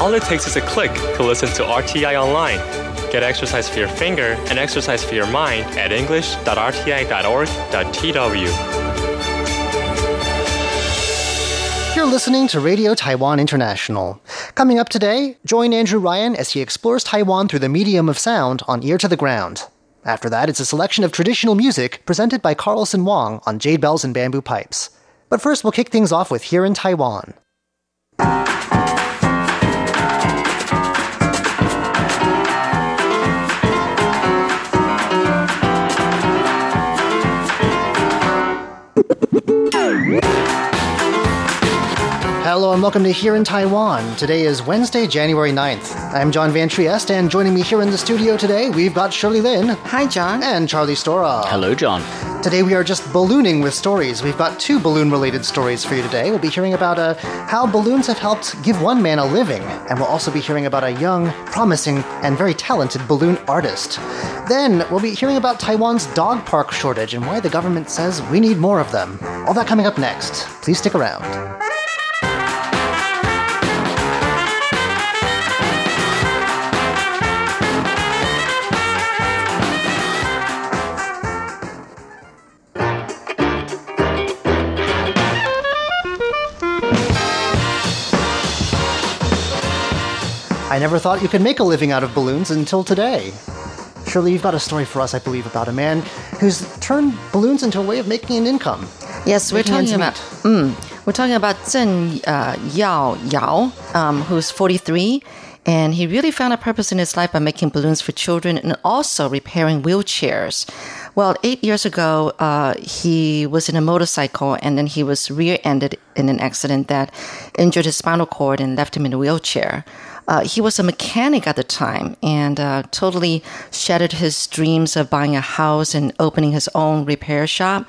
All it takes is a click to listen to RTI online. Get exercise for your finger and exercise for your mind at english.rti.org.tw. You're listening to Radio Taiwan International. Coming up today, join Andrew Ryan as he explores Taiwan through the medium of sound on Ear to the Ground. After that, it's a selection of traditional music presented by Carlson Wong on Jade Bells and Bamboo Pipes. But first, we'll kick things off with Here in Taiwan. Thank you. Hello and welcome to Here in Taiwan. Today is Wednesday, January 9th. I'm John Van Trieste, and joining me here in the studio today, we've got Shirley Lin. Hi, John. And Charlie Stora. Hello, John. Today we are just ballooning with stories. We've got two balloon related stories for you today. We'll be hearing about uh, how balloons have helped give one man a living, and we'll also be hearing about a young, promising, and very talented balloon artist. Then we'll be hearing about Taiwan's dog park shortage and why the government says we need more of them. All that coming up next. Please stick around. I never thought you could make a living out of balloons until today. Shirley, you've got a story for us, I believe, about a man who's turned balloons into a way of making an income. Yes, we're talking about mm, we're talking about Zheng uh, Yao Yao, um, who's 43, and he really found a purpose in his life by making balloons for children and also repairing wheelchairs. Well, eight years ago, uh, he was in a motorcycle and then he was rear-ended in an accident that injured his spinal cord and left him in a wheelchair. Uh, he was a mechanic at the time and uh, totally shattered his dreams of buying a house and opening his own repair shop.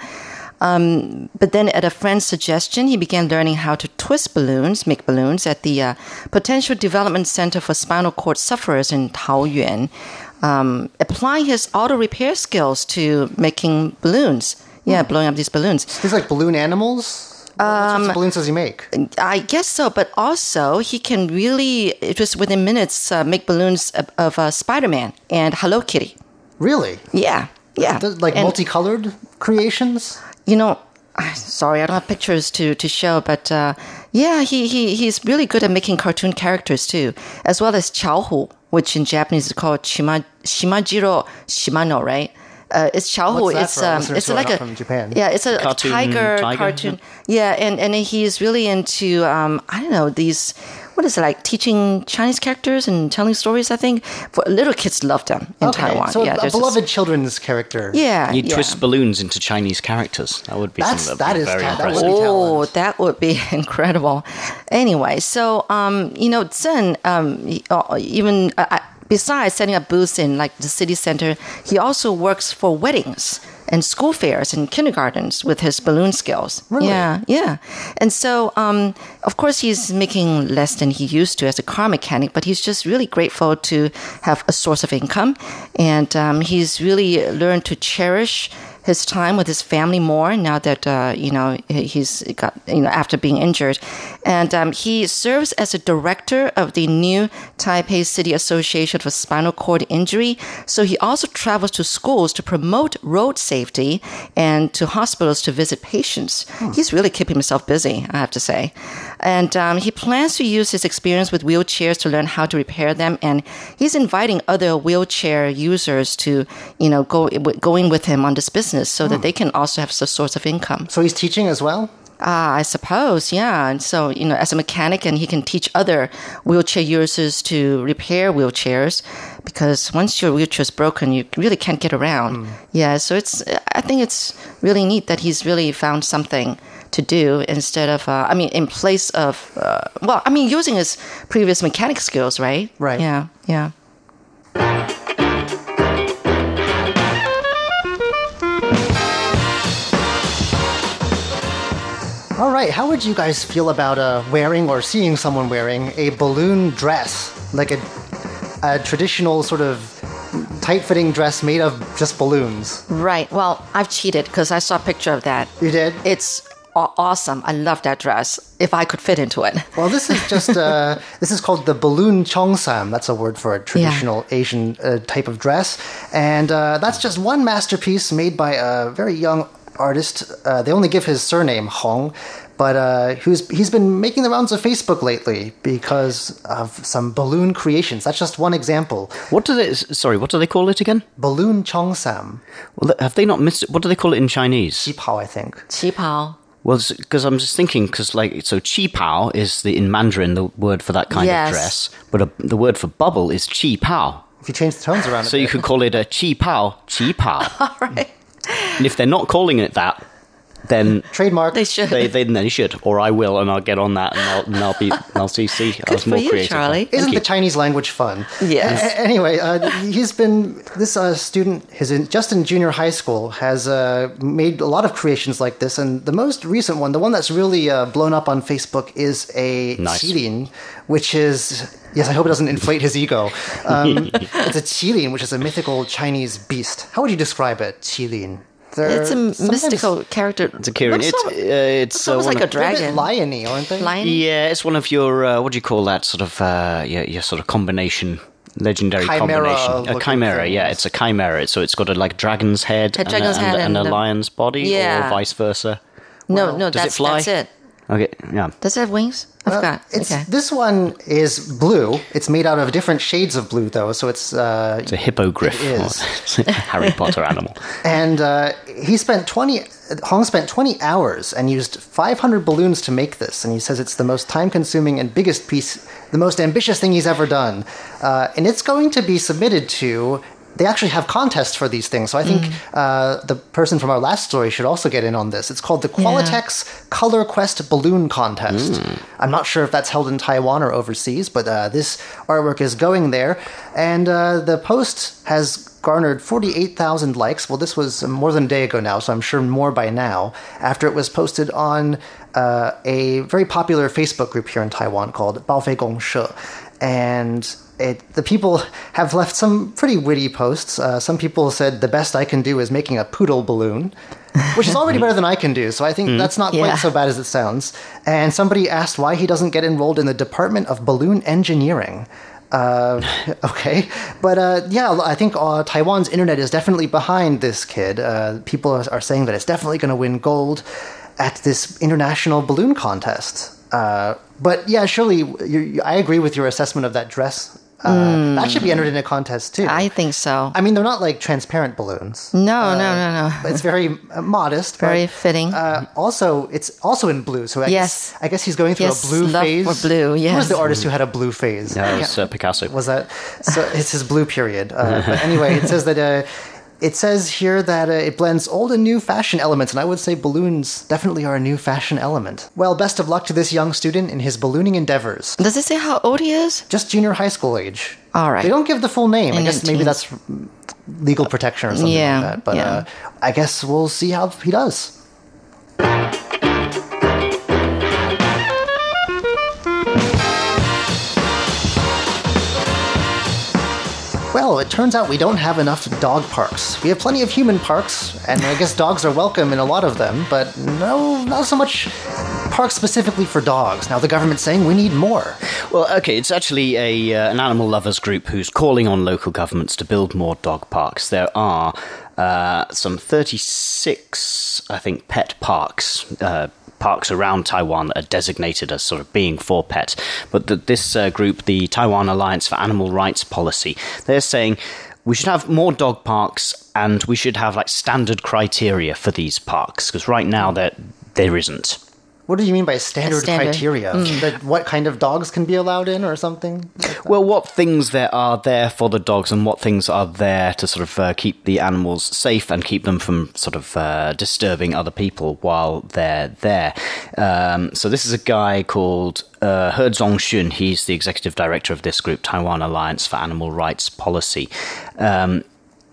Um, but then, at a friend's suggestion, he began learning how to twist balloons, make balloons, at the uh, Potential Development Center for Spinal Cord Sufferers in Taoyuan, um, applying his auto repair skills to making balloons. Yeah, blowing up these balloons. These like balloon animals? What Um, balloons does he make? I guess so, but also he can really, just within minutes, uh, make balloons of, of uh, Spider Man and Hello Kitty. Really? Yeah, yeah. Does- Like And- multicolored creations? you know, sorry, I don't have pictures to, to show, but uh, yeah, he, he he's really good at making cartoon characters too, as well as Qiaohu, which in Japanese is called Shima, Shimajiro Shimano, right? Uh, it's Qiaohu. What's that it's for um, listeners it's like a from Japan? yeah, it's a, a Cartoon tiger, tiger, cartoon. Yeah, and and he's really into um, I don't know these. What is it like teaching Chinese characters and telling stories? I think for little kids love them in okay, Taiwan. so a- yeah, a, there's this- beloved children's character. Yeah, You yeah. twist balloons into Chinese characters. That would be That's- something that that would be very ta- that would impressive. be Oh, that would be incredible. Anyway, so um, you know, Zen, um, uh, even uh, uh, besides setting up booths in like the city center, he also works for weddings and school fairs and kindergartens with his balloon skills. Really? Yeah, yeah. And so, um, of course, he's making less than he used to as a car mechanic, but he's just really grateful to have a source of income, and um, he's really learned to cherish his time with his family more now that uh, you know he's got you know after being injured, and um, he serves as a director of the new Taipei City Association for Spinal Cord Injury. So he also travels to schools to promote road safety and to hospitals to visit patients. He's really keeping himself busy, I have to say, and um, he plans to use his experience with wheelchairs to learn how to repair them, and he's inviting other wheelchair users to you know go going with him on this business so that they can also have some source of income. So he's teaching as well? Ah, I suppose, yeah. And so, you know, as a mechanic, and he can teach other wheelchair users to repair wheelchairs because once your wheelchair is broken, you really can't get around. Yeah, so it's, I think it's really neat that he's really found something to do instead of, uh, I mean, in place of, uh, well, I mean, using his previous mechanic skills, right? Right. Yeah, yeah. All right, how would you guys feel about uh, wearing or seeing someone wearing a balloon dress? Like a, a traditional sort of tight fitting dress made of just balloons? Right. Well, I've cheated because I saw a picture of that. You did? It's aw- awesome. I love that dress. If I could fit into it. Well, this is just uh, this is called the balloon cheongsam. That's a word for a traditional Asian uh, type of dress, and uh, that's just one masterpiece made by a very young artist. Uh, they only give his surname Hong, but uh, who's he's been making the rounds of Facebook lately because of some balloon creations. That's just one example. What do they? Sorry, what do they call it again? Balloon cheongsam, Well, have they not missed it? What do they call it in Chinese? qipao, I think. 旗袍. Well, because I'm just thinking, because like, so qi pao is the in Mandarin the word for that kind Yes. of dress, but a, the word for bubble is qi pao. If you change the tones around, a So you could call it a qi pao, qi pao. All right. And if they're not calling it that, then trademark. They should. they, they, they should, or I will, and I'll get on that, and I'll, and I'll be, I'll see, see, I Good was for more you, creative. Charlie. Isn't the Chinese language fun? Yes. A- a- anyway, uh, he's been this uh, student. His in, just in junior high school has uh, made a lot of creations like this, and the most recent one, the one that's really uh, blown up on Facebook, is a Nice. qilin, which is. Yes, I hope it doesn't inflate his ego. Um, it's a qilin, which is a mythical Chinese beast. How would you describe it, qilin? They're It's a mystical character. It's a Kirin. Looks It's, so- uh, it's looks uh, almost like a of- a dragon. liony, aren't they? Lion? Yeah, it's one of your uh, what do you call that sort of uh, your, your sort of combination, legendary Chimera combination. A looking chimera, yeah, it's a chimera. So it's got a like dragon's head, A and, dragon's a, head and, a, and a- lion's body, Yeah. or vice versa. No, no, Does it that's, fly? that's it. Okay, yeah. Does it have wings? I forgot. It's, okay. This one is blue. It's made out of different shades of blue, though. So it's uh, It's a hippogriff, It is. or is. Harry Potter animal. and uh, he spent twenty. Hong spent twenty hours and used five hundred balloons to make this. And he says it's the most time-consuming and biggest piece, the most ambitious thing he's ever done. Uh, and it's going to be submitted to. They actually have contests for these things, so I think uh, the person from our last story should also get in on this. It's called the Qualatex Color Quest Balloon Contest. I'm not sure if that's held in Taiwan or overseas, but uh, this artwork is going there, and uh, the post has garnered 48,000 likes. Well, this was more than a day ago now, so I'm sure more by now, after it was posted on uh, a very popular Facebook group here in Taiwan called Baofei Gong She. And it, the people have left some pretty witty posts. Uh, some people said the best I can do is making a poodle balloon, which is already better than I can do. So I think that's not Yeah. quite so bad as it sounds. And somebody asked why he doesn't get enrolled in the Department of Balloon Engineering. Uh, okay, but uh, yeah, I think uh, Taiwan's internet is definitely behind this kid. Uh, people are, are saying that it's definitely going to win gold at this international balloon contest. Uh, but yeah, surely you, you, I agree with your assessment of that dress. Uh, That should be entered in a contest too. I think so. I mean, they're not like transparent balloons. no, no, no, no. It's very uh, modest. Very but, fitting. Uh, also, it's also in blue. So I Yes. guess, I guess he's going through Yes, a blue love phase. for blue, Who was the artist who had a blue phase? Yeah, I it was uh, Picasso. was that? So it's his blue period. Uh, but anyway, it says that. It says here that uh, it blends old and new fashion elements, and I would say balloons definitely are a new fashion element. Well, best of luck to this young student in his ballooning endeavors. Does it say how old he is? Just junior high school age. All right. They don't give the full name. I guess maybe that's legal protection or something Yeah, like that. But yeah. uh, I guess we'll see how he does. It turns out we don't have enough dog parks. We have plenty of human parks, and I guess dogs are welcome in a lot of them, but no, not so much parks specifically for dogs. Now the government's saying we need more. Well, okay, it's actually a uh, an animal lovers group who's calling on local governments to build more dog parks. There are uh, some 36, I think, pet parks. Uh, Parks around Taiwan that are designated as sort of being for pets. But the, this uh, group, the Taiwan Alliance for Animal Rights Policy, they're saying we should have more dog parks and we should have like standard criteria for these parks because right now there there isn't. What do you mean by standard, Standard. criteria? That what kind of dogs can be allowed in, or something? Well, what things there are there for the dogs, and what things are there to sort of uh, keep the animals safe and keep them from sort of uh, disturbing other people while they're there. Um, so this is a guy called uh, He Zongxun. He's the executive director of this group, Taiwan Alliance for Animal Rights Policy. Um,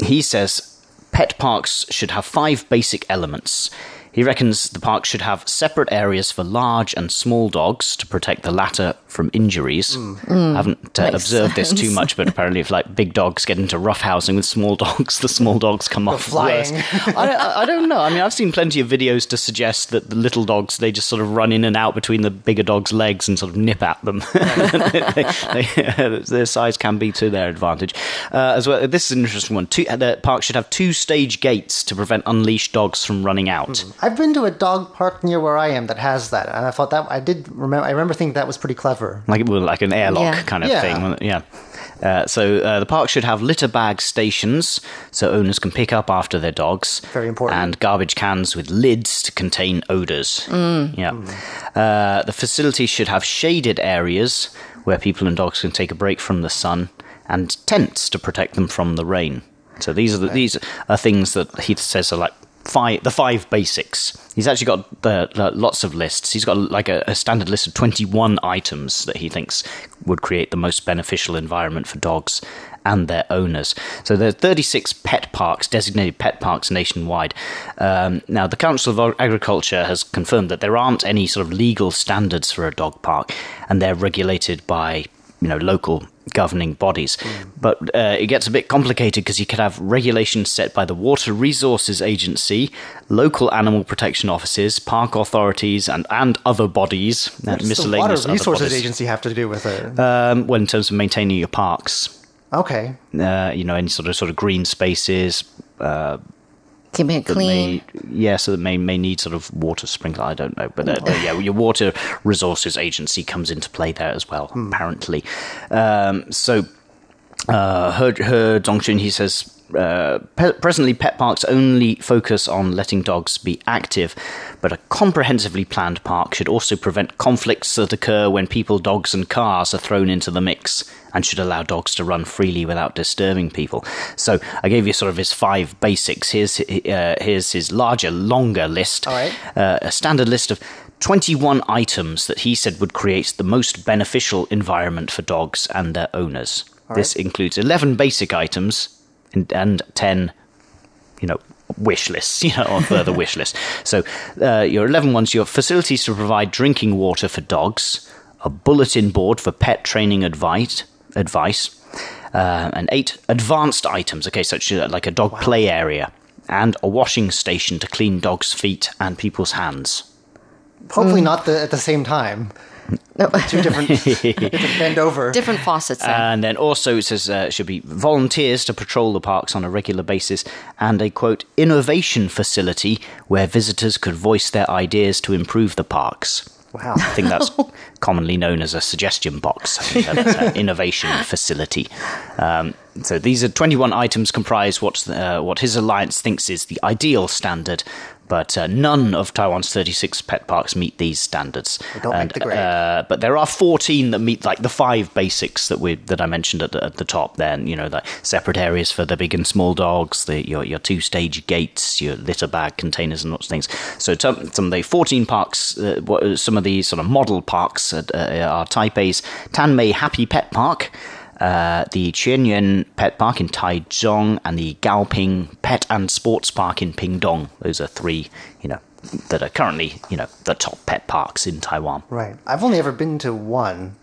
he says pet parks should have five basic elements. He reckons the park should have separate areas for large and small dogs to protect the latter from injuries. I haven't uh, Makes observed this too much, but apparently, if like big dogs get into roughhousing with small dogs, the small dogs come off flying. worse. I, I, I don't know. I mean, I've seen plenty of videos to suggest that the little dogs they just sort of run in and out between the bigger dogs' legs and sort of nip at them. they, they, their size can be to their advantage. Uh, as well, this is an interesting one. Two, the park should have two stage gates to prevent unleashed dogs from running out. I've been to a dog park near where I am that has that, and I thought that I did remember. I remember thinking that was pretty clever. like well, like an airlock Yeah. kind of Yeah. thing. Yeah. Uh, so uh, the park should have litter bag stations so owners can pick up after their dogs. Very important. And garbage cans with lids to contain odors. Yeah. Uh, the facility should have shaded areas where people and dogs can take a break from the sun, and tents to protect them from the rain. So these are the, these are things that he says are like five the five basics. He's actually got lots of lists. He's got like a, a standard list of twenty one items that he thinks would create the most beneficial environment for dogs and their owners. So there are 36 pet parks, designated pet parks nationwide. Um, now, the Council of Agriculture has confirmed that there aren't any sort of legal standards for a dog park, and they're regulated by you know local governing bodies. But uh, it gets a bit complicated because you could have regulations set by the Water Resources Agency, local animal protection offices, park authorities, and and other bodies, and What does the miscellaneous Water Resources bodies. Agency have to do with it? Um, well, in terms of maintaining your parks, okay. uh, you know, any sort of sort of green spaces. Uh, Keeping it clean. May, yeah, so that may may need sort of water sprinkler. I don't know, but uh, yeah, your water resources agency comes into play there as well. Apparently, um, so uh, her her Dongchun he says. Uh, pe- presently, pet parks only focus on letting dogs be active, but a comprehensively planned park should also prevent conflicts that occur when people, dogs, and cars are thrown into the mix, and should allow dogs to run freely without disturbing people. So, I gave you sort of his five basics. Here's uh, here's his larger, longer list. All right. Uh, a standard list of 21 items that he said would create the most beneficial environment for dogs and their owners. this includes 11 basic items and, and 10, you know, wish lists, you know, or further wish lists. So uh, your 11 ones, your facilities to provide drinking water for dogs, a bulletin board for pet training advice, advice uh, and eight advanced items, okay, such as like a dog play area and a washing station to clean dogs' feet and people's hands. Hopefully Mm. not the, at the same time. No, Two different, different bend over. different faucets. There. And then also it says uh, should be volunteers to patrol the parks on a regular basis and a quote innovation facility where visitors could voice their ideas to improve the parks. Wow. I think that's commonly known as a suggestion box. I think that's an innovation facility. Um, so these are 21 items comprise what's the, uh, what his alliance thinks is the ideal standard, but uh, none of Taiwan's 36 pet parks meet these standards. don't make the grade. Uh, but there are 14 that meet like the five basics that we that I mentioned at the, at the top. Then you know the separate areas for the big and small dogs, the your your two stage gates, your litter bag containers, and lots of things. So some some of the 14 parks, uh, what, some of these sort of model parks uh, are Taipei's Tanmei Happy Pet Park. Uh, the Qianyuan Pet Park in Taichung and the Gaoping Pet and Sports Park in Pingdong. Those are three, you know, that are currently, you know, the top pet parks in Taiwan. Right. I've only ever been to one.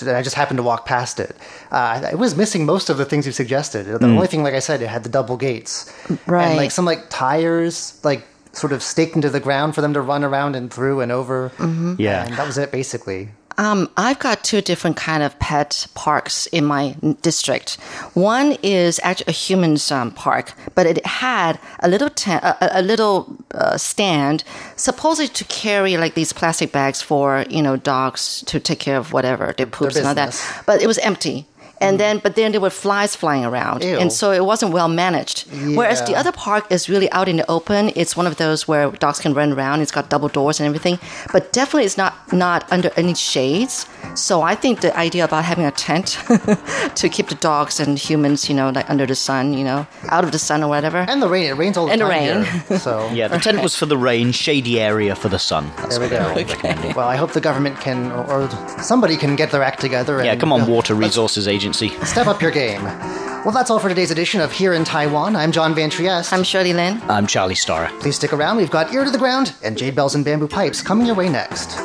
and I just happened to walk past it. Uh, it was missing most of the things you suggested. The Mm. only thing, like I said, it had the double gates, Right. And like some like tires, like sort of staked into the ground for them to run around and through and over. Mm-hmm. Yeah. and that was it basically. Um, I've got two different kind of pet parks in my district. One is actually a humans um, park, but it had a little ta- a, a little uh, stand, supposedly to carry like these plastic bags for you know dogs to take care of whatever their poops and all that. But it was empty. And then, but then there were flies flying around, Ew. and so it wasn't well managed. Whereas the other park is really out in the open. It's one of those where dogs can run around. It's got double doors and everything, but definitely it's not not under any shades. So I think the idea about having a tent to keep the dogs and humans, you know, like under the sun, you know, out of the sun or whatever. And the rain. It rains all the And the rain. here. So Yeah, the tent was for the rain, shady area for the sun. That's there we go. they're. Well, I hope the government can, or, or somebody can get their act together. Yeah, come on, uh, Water Resources Agency. Step up your game. Well, that's all for today's edition of Here in Taiwan. I'm John Van Trieste. I'm Shirley Lin. I'm Charlie Starrer. Please stick around. We've got Ear to the Ground and Jade Bells and Bamboo Pipes coming your way next.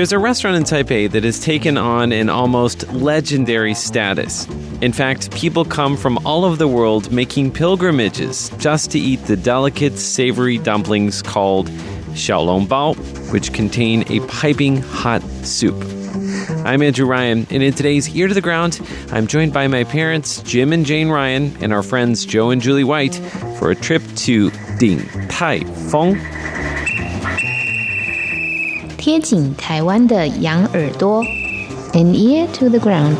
There's a restaurant in Taipei that has taken on an almost legendary status. In fact, people come from all over the world making pilgrimages just to eat the delicate, savory dumplings called xiaolongbao, which contain a piping hot soup. I'm Andrew Ryan, and in today's Ear to the Ground, I'm joined by my parents, Jim and Jane Ryan, and our friends Joe and Julie White for a trip to Ding Tai Fung 贴紧台湾的羊耳朵，an ear to the ground。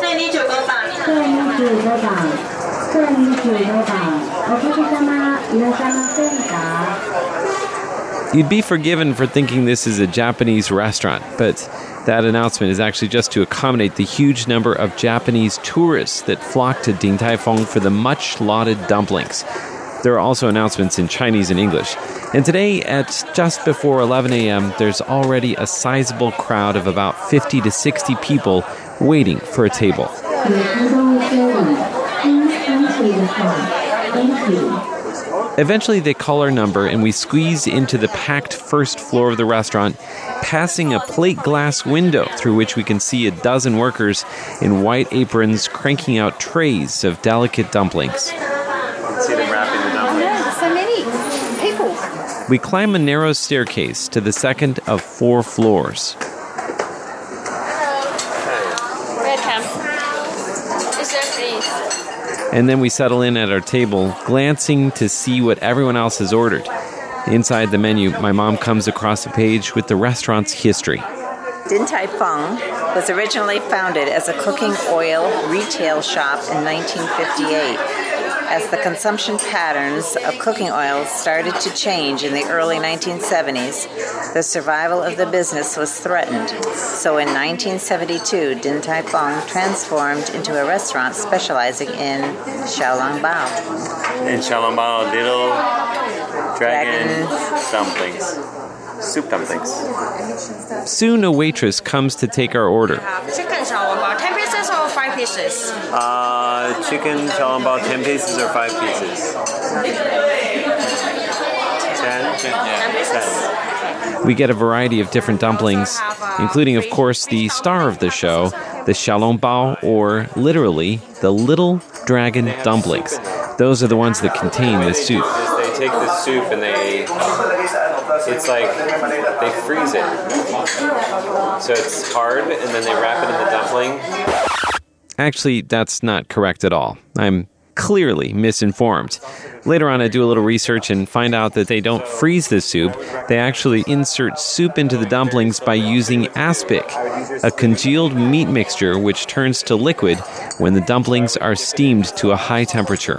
这里九个档，这里九个档，这里九个档。お客様いらっしゃいませんか？ You'd be forgiven for thinking this is a Japanese restaurant, but that announcement is actually just to accommodate the huge number of Japanese tourists that flock to Din Tai Fung for the much lauded dumplings. There are also announcements in Chinese and English. And today, at just before 11 a.m., there's already a sizable crowd of about 50 to 60 people waiting for a table. Eventually, they call our number and we squeeze into the packed first floor of the restaurant, passing a plate glass window through which we can see a dozen workers in white aprons cranking out trays of delicate dumplings. We climb a narrow staircase to the second of four floors. And then we settle in at our table, glancing to see what everyone else has ordered. Inside the menu, my mom comes across a page with the restaurant's history. Din Tai Fung was originally founded as a cooking oil retail shop in 1958. As the consumption patterns of cooking oils started to change in the early 1970s, the survival of the business was threatened. So in 1972, Din Tai Fung transformed into a restaurant specializing in xiaolongbao. And xiaolongbao little dragon, Dragon. dumplings. Soup dumplings. Soon a waitress comes to take our order. Chicken shawarma, 10 pieces or 5 pieces? Uh, chicken xiaolongbao, 10 pieces or 5 pieces? 10? 10. We get a variety of different dumplings, including, of course, the star of the show, the xiaolongbao, or literally, the little dragon dumplings. Those are the ones that contain the soup. They take the soup and they. It's like they freeze it. So it's hard and then they wrap it in the dumpling. Actually, that's not correct at all. I'm clearly misinformed. Later on, I do a little research and find out that they don't freeze the soup. They actually insert soup into the dumplings by using aspic, a congealed meat mixture which turns to liquid when the dumplings are steamed to a high temperature.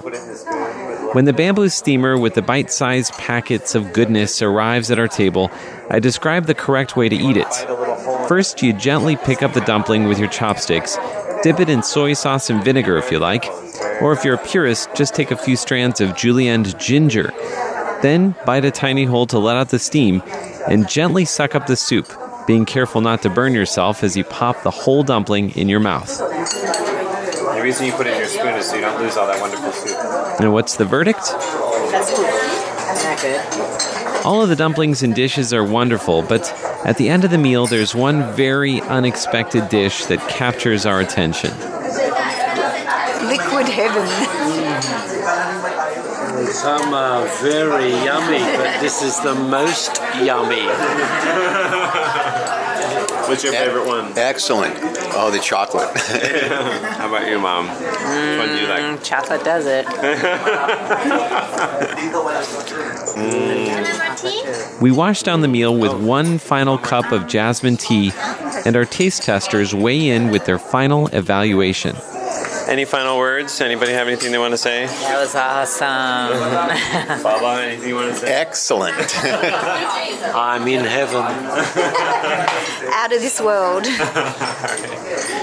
When the bamboo steamer with the bite sized packets of goodness arrives at our table, I describe the correct way to eat it. First, you gently pick up the dumpling with your chopsticks, dip it in soy sauce and vinegar if you like, or if you're a purist, just take a few strands of julienne ginger. Then, bite a tiny hole to let out the steam, and gently suck up the soup, being careful not to burn yourself as you pop the whole dumpling in your mouth. The reason you put it in your spoon is so you don't lose all that wonderful soup. And what's the verdict? That's good. That's not good. All of the dumplings and dishes are wonderful, but at the end of the meal, there's one very unexpected dish that captures our attention. Liquid heaven. Mm. Some are very yummy, but this is the most yummy. What's your favorite one? Excellent. Oh, the chocolate. How about you, Mom? Which one do you like? Mm, chocolate does it. We wash down the meal with one final cup of jasmine tea, and our taste testers weigh in with their final evaluation. Any final words? Anybody have anything they want to say? That was awesome. Baba, anything you want to say? Excellent. I'm in heaven. Out of this world.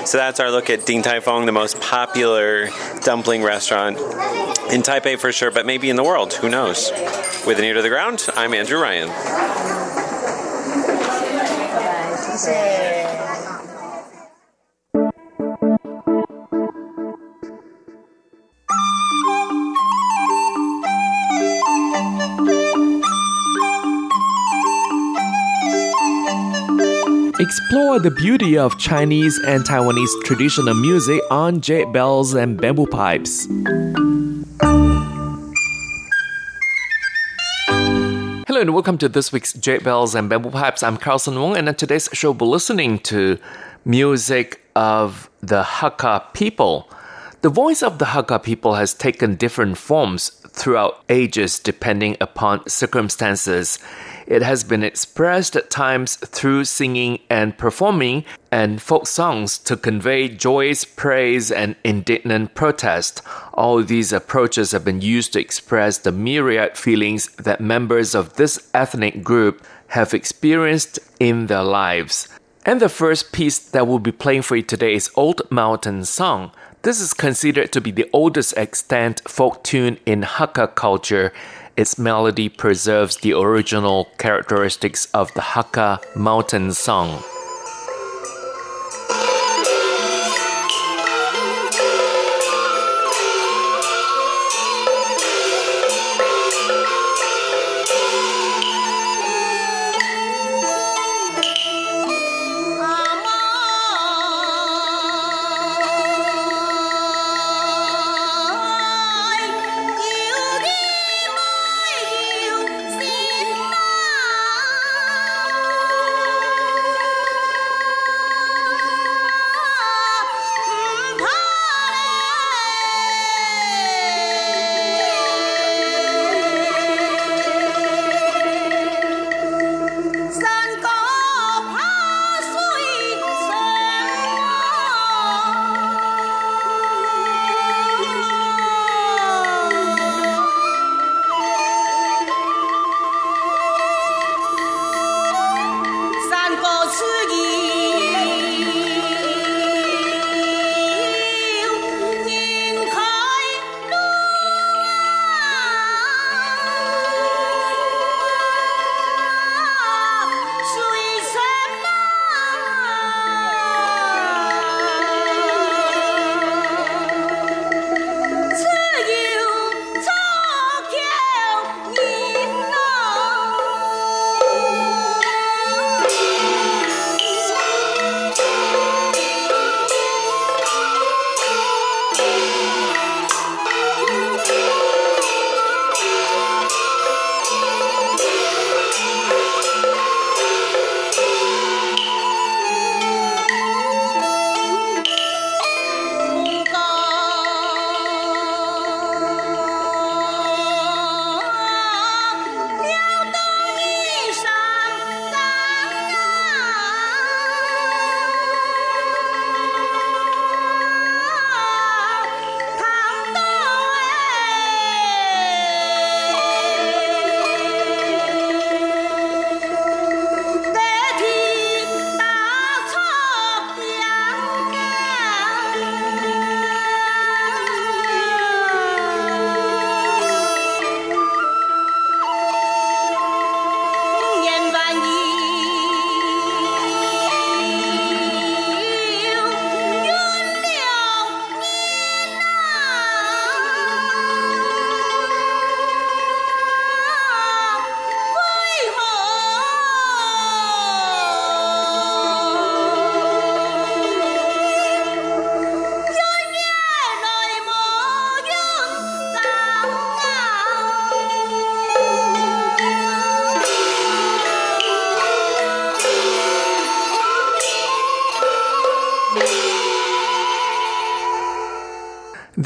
So that's our look at Ding Tai Fung, the most popular dumpling restaurant in Taipei for sure, but maybe in the world. Who knows? With an ear to the ground, I'm Andrew Ryan. Explore the beauty of Chinese and Taiwanese traditional music on jade bells and bamboo pipes. Hello and welcome to this week's Jade Bells and Bamboo Pipes. I'm Carlson Wong, and on today's show, we're listening to music of the Hakka people. The voice of the Hakka people has taken different forms throughout ages depending upon circumstances. It has been expressed at times through singing and performing and folk songs to convey joyous praise and indignant protest. All these approaches have been used to express the myriad feelings that members of this ethnic group have experienced in their lives. And the first piece that we'll be playing for you today is Old Mountain Song. This is considered to be the oldest extant folk tune in Hakka culture. Its melody preserves the original characteristics of the Hakka mountain song.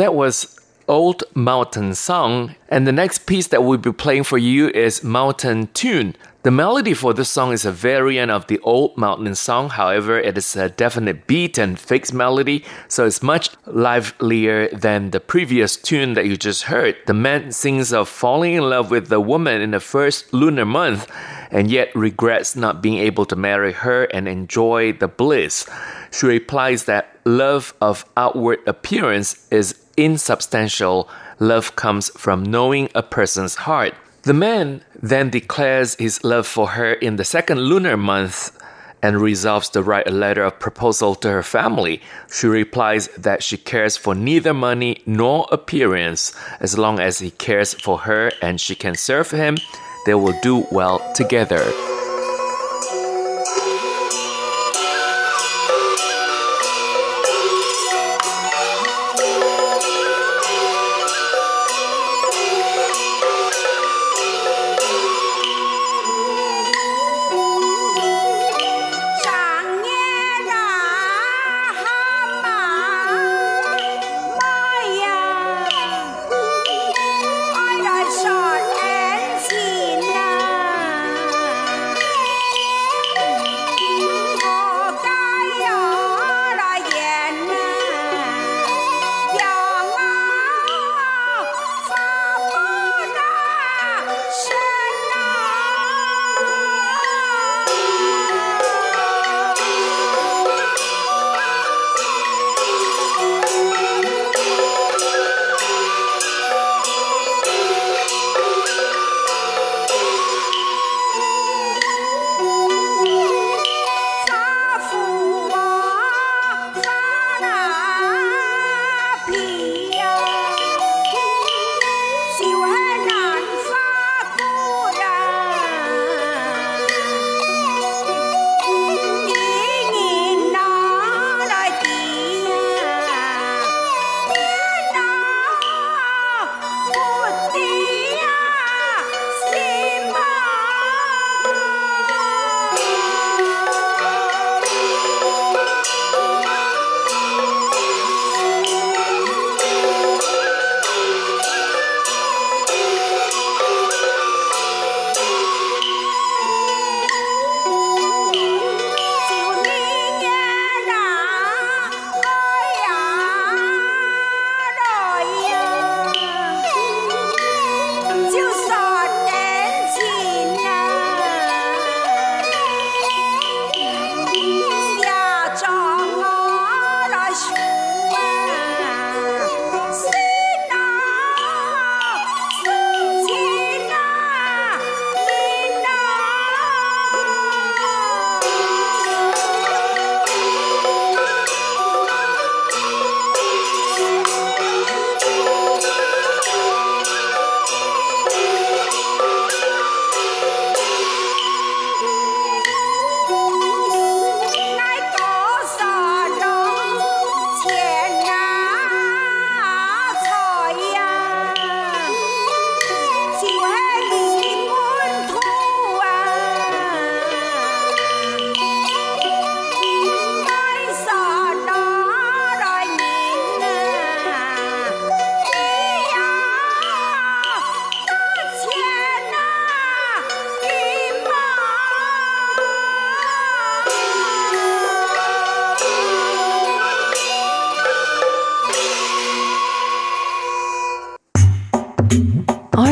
That was Old Mountain Song. And the next piece that we'll be playing for you is Mountain Tune. The melody for this song is a variant of the Old Mountain Song. However, it is a definite beat and fixed melody, so it's much livelier than the previous tune that you just heard. The man sings of falling in love with the woman in the first lunar month and yet regrets not being able to marry her and enjoy the bliss. She replies that love of outward appearance is insubstantial. Love comes from knowing a person's heart. The man then declares his love for her in the second lunar month and resolves to write a letter of proposal to her family. She replies that she cares for neither money nor appearance. As long as he cares for her and she can serve him, they will do well together.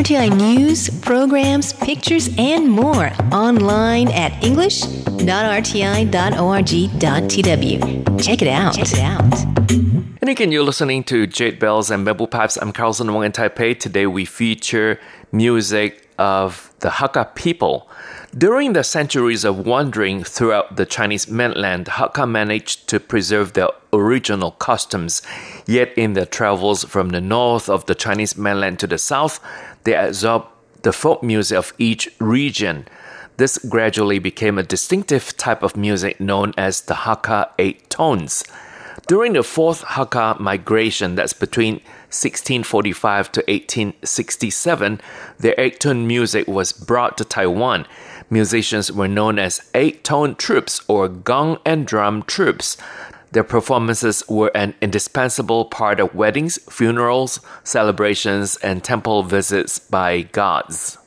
RTI news, programs, pictures, and more online at english.rti.org.tw. Check it out. Check it out. And again, you're listening to Jade Bells and Bamboo Pipes. I'm Carlson Wong in Taipei. Today we feature music of the Hakka people. During the centuries of wandering throughout the Chinese mainland, Hakka managed to preserve their original customs. Yet, in their travels from the north of the Chinese mainland to the south, they absorbed the folk music of each region. This gradually became a distinctive type of music known as the Hakka Eight Tones. During the fourth Hakka migration, that's between 1645 to 1867, their eight tone music was brought to Taiwan musicians were known as eight tone troops or gong and drum troops. Their performances were an indispensable part of weddings, funerals, celebrations, and temple visits by gods.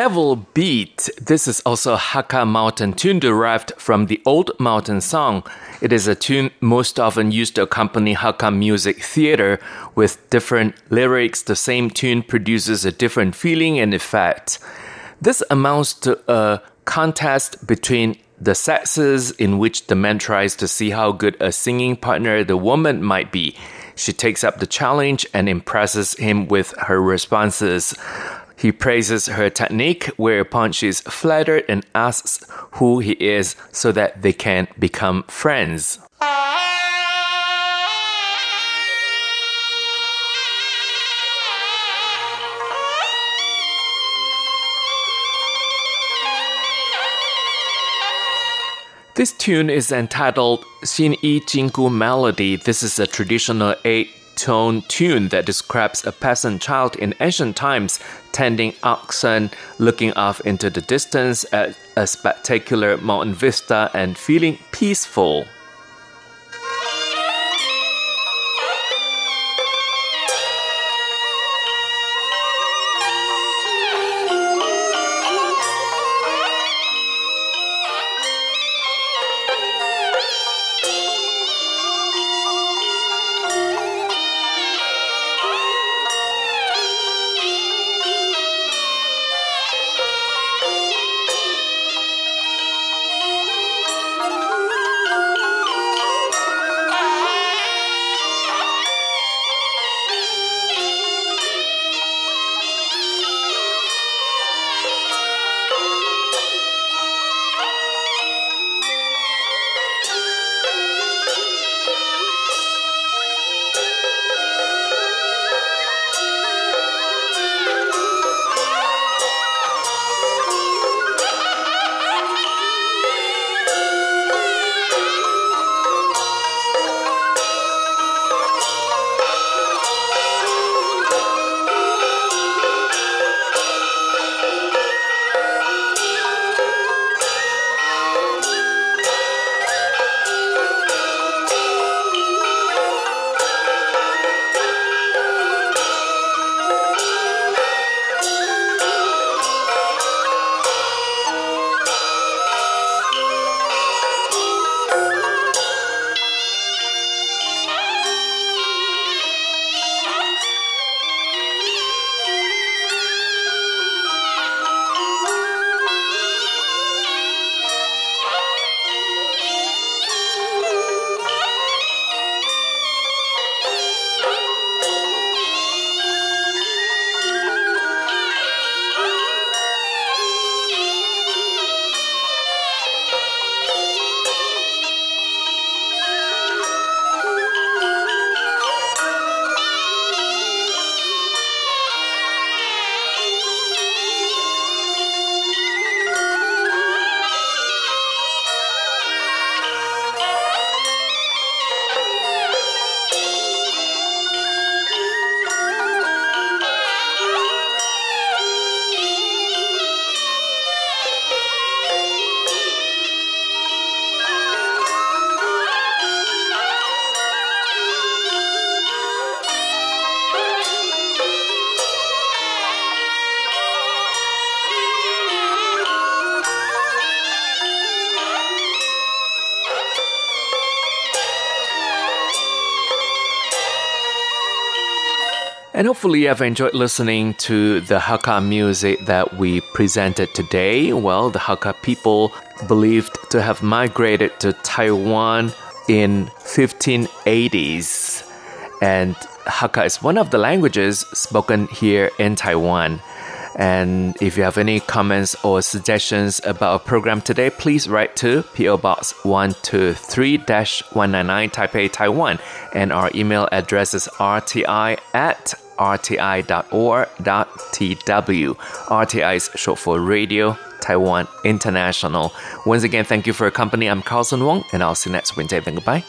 Level Beat. This is also a Hakka mountain tune derived from the old mountain song. It is a tune most often used to accompany Hakka music theater with different lyrics. The same tune produces a different feeling and effect. This amounts to a contest between the sexes in which the man tries to see how good a singing partner the woman might be. She takes up the challenge and impresses him with her responses. He praises her technique, whereupon she is flattered and asks who he is so that they can become friends. This tune is entitled Xin Yi Jinggu Melody. This is a traditional eight tone tune that describes a peasant child in ancient times tending oxen, looking off into the distance at a spectacular mountain vista and feeling peaceful. And hopefully, you've enjoyed listening to the Hakka music that we presented today. Well, the Hakka people believed to have migrated to Taiwan in 1580s. And Hakka is one of the languages spoken here in Taiwan. And if you have any comments or suggestions about our program today, please write to PO Box 123 199 Taipei, Taiwan. And our email address is rti at rti.org.tw. RTI is short for Radio Taiwan International. Once again, thank you for your company. I'm Carlson Wong, and I'll see you next Wednesday. Then goodbye.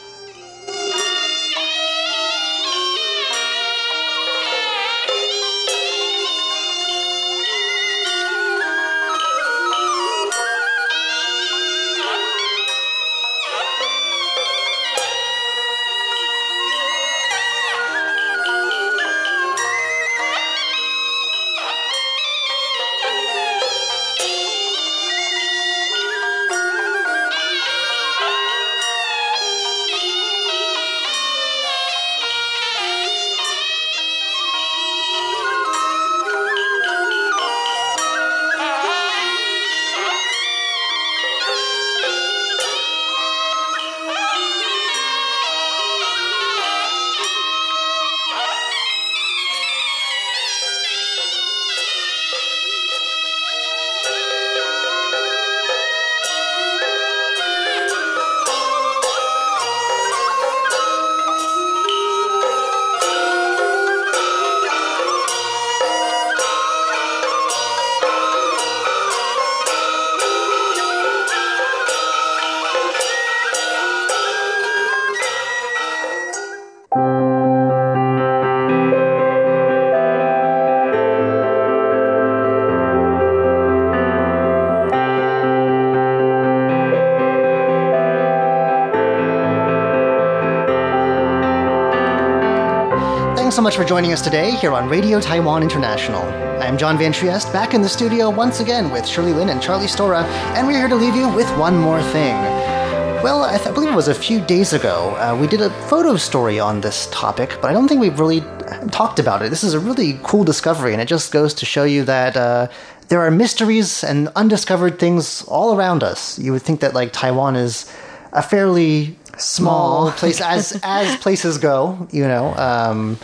Much for joining us today here on Radio Taiwan International. I'm John Van Trieste, back in the studio once again with Shirley Lin and Charlie Storrar, and we're here to leave you with one more thing. Well, I, th- I believe it was a few days ago, uh, we did a photo story on this topic, but I don't think we've really talked about it. This is a really cool discovery, and it just goes to show you that uh, there are mysteries and undiscovered things all around us. You would think that, like, Taiwan is a fairly small place as as places go, you know. Um,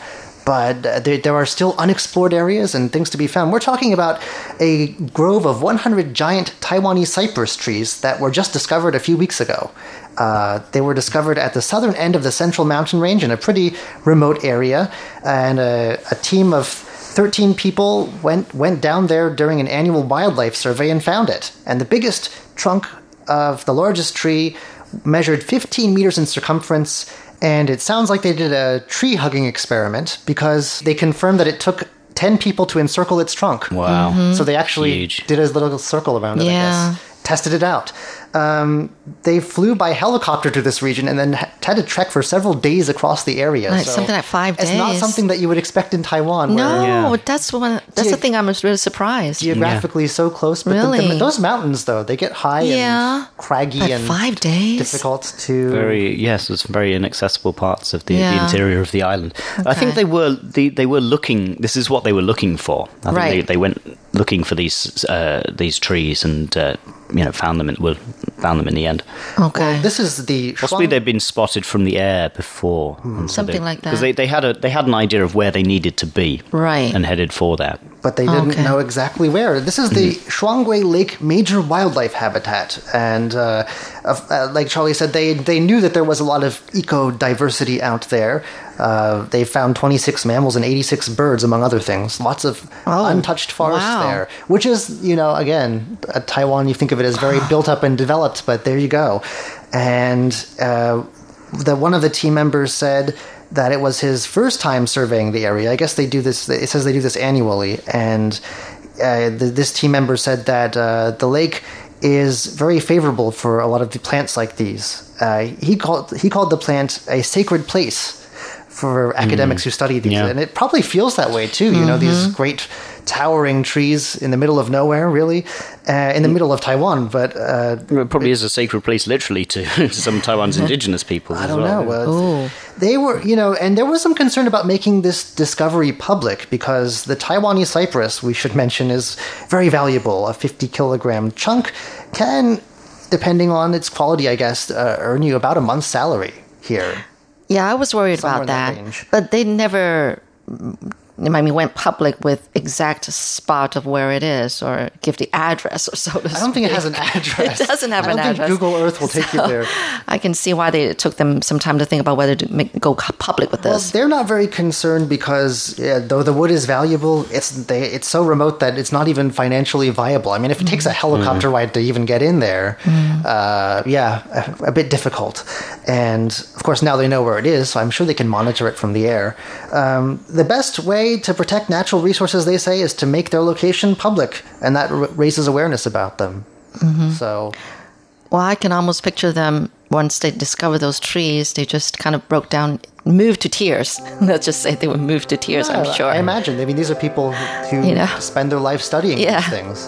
but there, there are still unexplored areas and things to be found. We're talking about a grove of 100 giant Taiwanese cypress trees that were just discovered a few weeks ago. Uh, they were discovered at the southern end of the Central Mountain Range in a pretty remote area, and a, a team of 13 people went went down there during an annual wildlife survey and found it. And the biggest trunk of the largest tree measured 15 meters in circumference, and it sounds like they did a tree hugging experiment because they confirmed that it took 10 people to encircle its trunk. Wow. So they actually Huge. did a little circle around it, I Yeah. guess. Tested it out. Um, they flew by helicopter to this region and then had to trek for several days across the area. Like something like five days. It's not something that you would expect in Taiwan. No, where that's one. That's the thing. I was really surprised. geographically so close. But the- the- Really? those mountains, though, they get high Yeah. and craggy But and five days. difficult to. Very yes, it's very inaccessible parts of the, the interior of the island. I think they were they, they were looking. This is what they were looking for. I think Right. they, they went looking for these uh, these trees and uh, you know found them in, well, found them in the end. Okay. This is the Possibly Shuang- they'd been spotted from the air before, Hmm. and so Something they- like Because that. they, they had a they had an idea of where they needed to be, Right. and headed for that. But they didn't Okay. know exactly where. This is the Mm-hmm. Shuangguei Lake Major Wildlife Habitat, and uh, of- uh, like Charlie said, they they knew that there was a lot of eco diversity out there. Uh, they found 26 mammals and 86 birds, among other things. Lots of Oh, untouched forest wow. there, which is, you know, again, uh, Taiwan. You think of it as very built up and developed, but there you go. And uh, the one of the team members said that it was his first time surveying the area. I guess they do this. It says they do this annually, and uh, th this team member said that uh, the lake is very favorable for a lot of the plants like these. Uh, he called he called the plant a sacred place for academics who study these, Yeah. and it probably feels that way too. You know, these great towering trees in the middle of nowhere, really, uh, in the middle of Taiwan. But uh, It probably is a sacred place, literally, to, to some Taiwan's indigenous people. I don't know. Uh, Oh. they were, you know, and there was some concern about making this discovery public because the Taiwanese cypress, we should mention, is very valuable. A 50 kilogram chunk can, depending on its quality, I guess, uh, earn you about a month's salary here. Yeah, I was worried Somewhere about that that, but they never. I mean, went public with exact spot of where it is, or give the address, or so to. I don't think it has an address. It doesn't have I don't an think address. Google Earth will take you there. I can see why they it took them some time to think about whether to make, go public with Well, this. they're not very concerned because yeah, though the wood is valuable, it's they, it's so remote that it's not even financially viable. I mean, if it takes a helicopter ride to even get in there, uh, yeah, a, a bit difficult. And of course, now they know where it is, so I'm sure they can monitor it from the air. Um, the best way to protect natural resources, they say, is to make their location public, and that r- raises awareness about them. Mm-hmm. So Well, I can almost picture them once they discover those trees. They just kind of broke down, moved to tears. Let's just say they were moved to tears. I'm sure. I imagine. I mean, these are people who You know? spend their life studying Yeah. these things.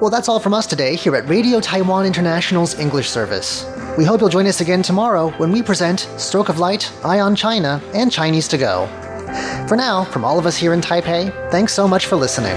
Well, that's all from us today here at Radio Taiwan International's English service. We hope you'll join us again tomorrow when we present Stroke of Light, Eye on China, and Chinese to Go. For now, from all of us here in Taipei, thanks so much for listening.